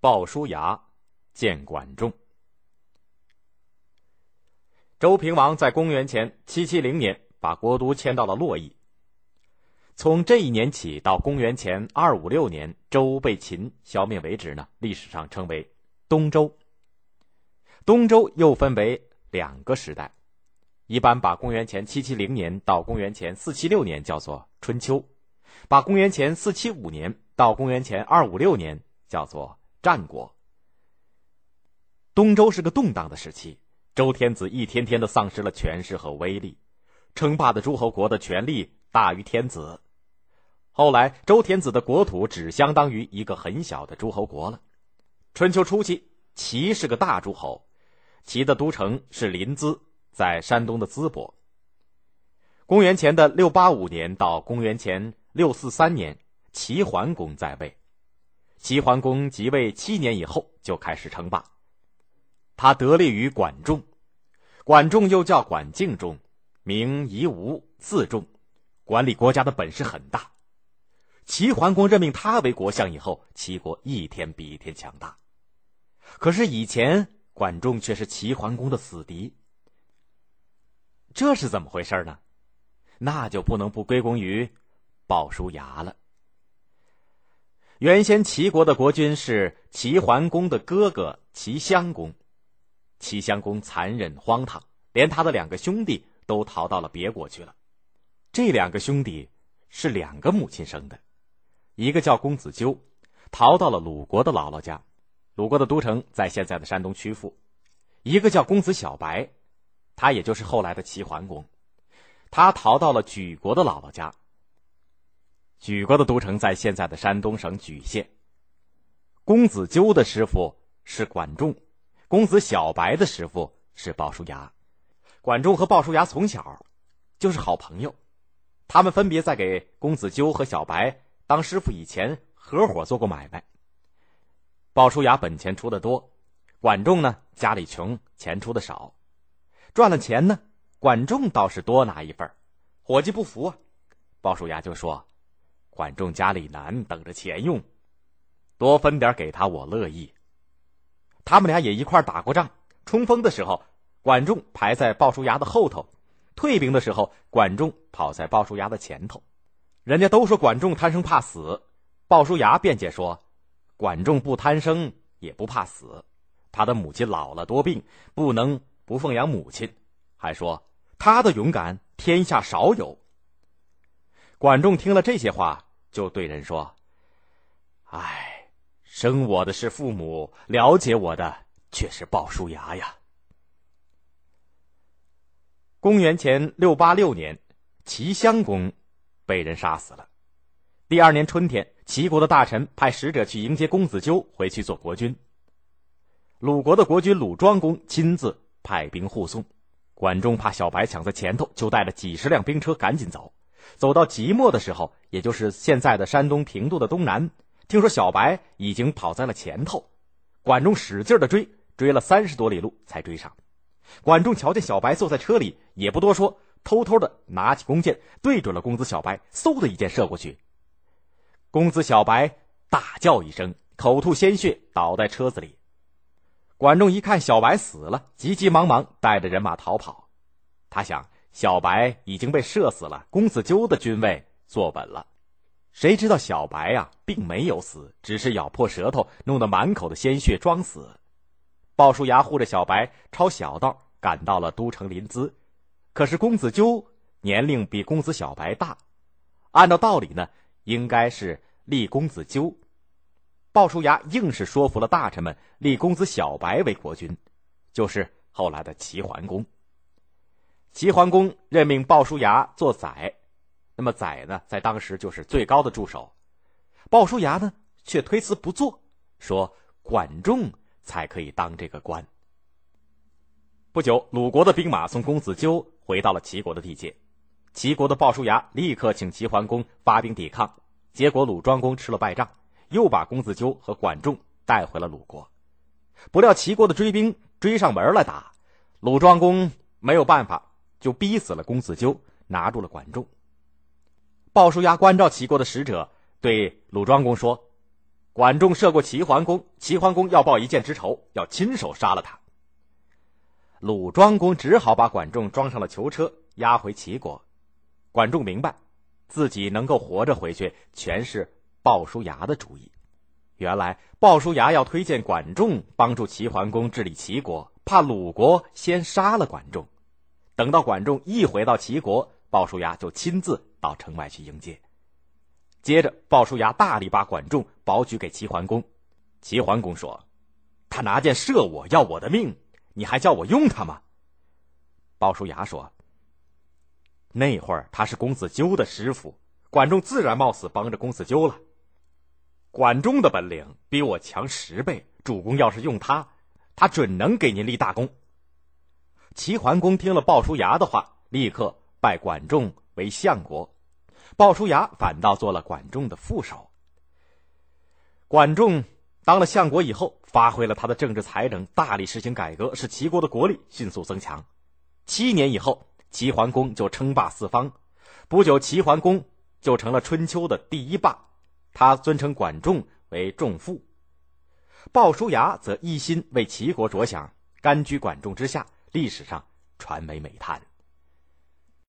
鲍叔牙见管仲。周平王在公元前七七零年把国都迁到了洛邑。从这一年起到公元前二五六年，周被秦消灭为止呢，历史上称为东周。东周又分为两个时代，一般把公元前七七零年到公元前四七六年叫做春秋，把公元前四七五年到公元前二五六年叫做战国。东周是个动荡的时期。周天子一天天的丧失了权势和威力，称霸的诸侯国的权力大于天子。后来，周天子的国土只相当于一个很小的诸侯国了。春秋初期，齐是个大诸侯，齐的都城是临淄，在山东的淄博。公元前的六八五年到公元前六四三年，齐桓公在位。齐桓公即位七年以后，就开始称霸。他得力于管仲，管仲又叫管敬仲，名夷吾，字仲，管理国家的本事很大。齐桓公任命他为国相以后，齐国一天比一天强大。可是以前管仲却是齐桓公的死敌，这是怎么回事呢？那就不能不归功于鲍叔牙了。原先齐国的国君是齐桓公的哥哥齐襄公。齐襄公残忍荒唐，连他的两个兄弟都逃到了别国去了。这两个兄弟是两个母亲生的，一个叫公子纠，逃到了鲁国的姥姥家，鲁国的都城在现在的山东曲阜；一个叫公子小白，他也就是后来的齐桓公，他逃到了莒国的姥姥家。莒国的都城在现在的山东省莒县。公子纠的师傅是管仲。公子小白的师傅是鲍叔牙，管仲和鲍叔牙从小就是好朋友，他们分别在给公子纠和小白当师傅以前合伙做过买卖。鲍叔牙本钱出的多，管仲呢家里穷，钱出的少，赚了钱呢，管仲倒是多拿一份伙计不服啊，鲍叔牙就说：“管仲家里难，等着钱用，多分点给他，我乐意。”他们俩也一块打过仗。冲锋的时候，管仲排在鲍叔牙的后头；退兵的时候，管仲跑在鲍叔牙的前头。人家都说管仲贪生怕死，鲍叔牙辩解说：“管仲不贪生，也不怕死。他的母亲老了多病，不能不奉养母亲。还说他的勇敢，天下少有。”管仲听了这些话，就对人说：“唉。”生我的是父母，了解我的却是鲍叔牙呀。公元前六八六年，齐襄公被人杀死了。第二年春天，齐国的大臣派使者去迎接公子纠回去做国君。鲁国的国君鲁庄公亲自派兵护送。管仲怕小白抢在前头，就带了几十辆兵车赶紧走。走到即墨的时候，也就是现在的山东平度的东南。听说小白已经跑在了前头，管仲使劲的追，追了三十多里路才追上。管仲瞧见小白坐在车里，也不多说，偷偷的拿起弓箭对准了公子小白，嗖的一箭射过去。公子小白大叫一声，口吐鲜血，倒在车子里。管仲一看小白死了，急急忙忙带着人马逃跑。他想，小白已经被射死了，公子纠的军位坐稳了。谁知道小白呀，并没有死，只是咬破舌头，弄得满口的鲜血，装死。鲍叔牙护着小白，抄小道赶到了都城临淄。可是公子纠年龄比公子小白大，按照道理呢，应该是立公子纠。鲍叔牙硬是说服了大臣们，立公子小白为国君，就是后来的齐桓公。齐桓公任命鲍叔牙做宰。那么宰呢，在当时就是最高的助手，鲍叔牙呢却推辞不做，说管仲才可以当这个官。不久，鲁国的兵马从公子纠回到了齐国的地界，齐国的鲍叔牙立刻请齐桓公发兵抵抗，结果鲁庄公吃了败仗，又把公子纠和管仲带回了鲁国。不料齐国的追兵追上门来打，鲁庄公没有办法，就逼死了公子纠，拿住了管仲。鲍叔牙关照齐国的使者，对鲁庄公说：“管仲射过齐桓公，齐桓公要报一箭之仇，要亲手杀了他。鲁庄公只好把管仲装上了囚车，押回齐国。管仲明白，自己能够活着回去，全是鲍叔牙的主意。原来鲍叔牙要推荐管仲帮助齐桓公治理齐国，怕鲁国先杀了管仲。等到管仲一回到齐国，鲍叔牙就亲自到城外去迎接。接着，鲍叔牙大力把管仲保举给齐桓公。齐桓公说：“他拿箭射我，要我的命。”你还叫我用他吗？鲍叔牙说：“那会儿他是公子纠的师傅，管仲自然冒死帮着公子纠了。管仲的本领比我强十倍，主公要是用他，他准能给您立大功。”齐桓公听了鲍叔牙的话，立刻拜管仲为相国，鲍叔牙反倒做了管仲的副手。管仲。当了相国以后，发挥了他的政治才能，大力实行改革，使齐国的国力迅速增强。七年以后，齐桓公就称霸四方。不久，齐桓公就成了春秋的第一霸。他尊称管仲为仲父。鲍叔牙则一心为齐国着想，甘居管仲之下，历史上传为美谈。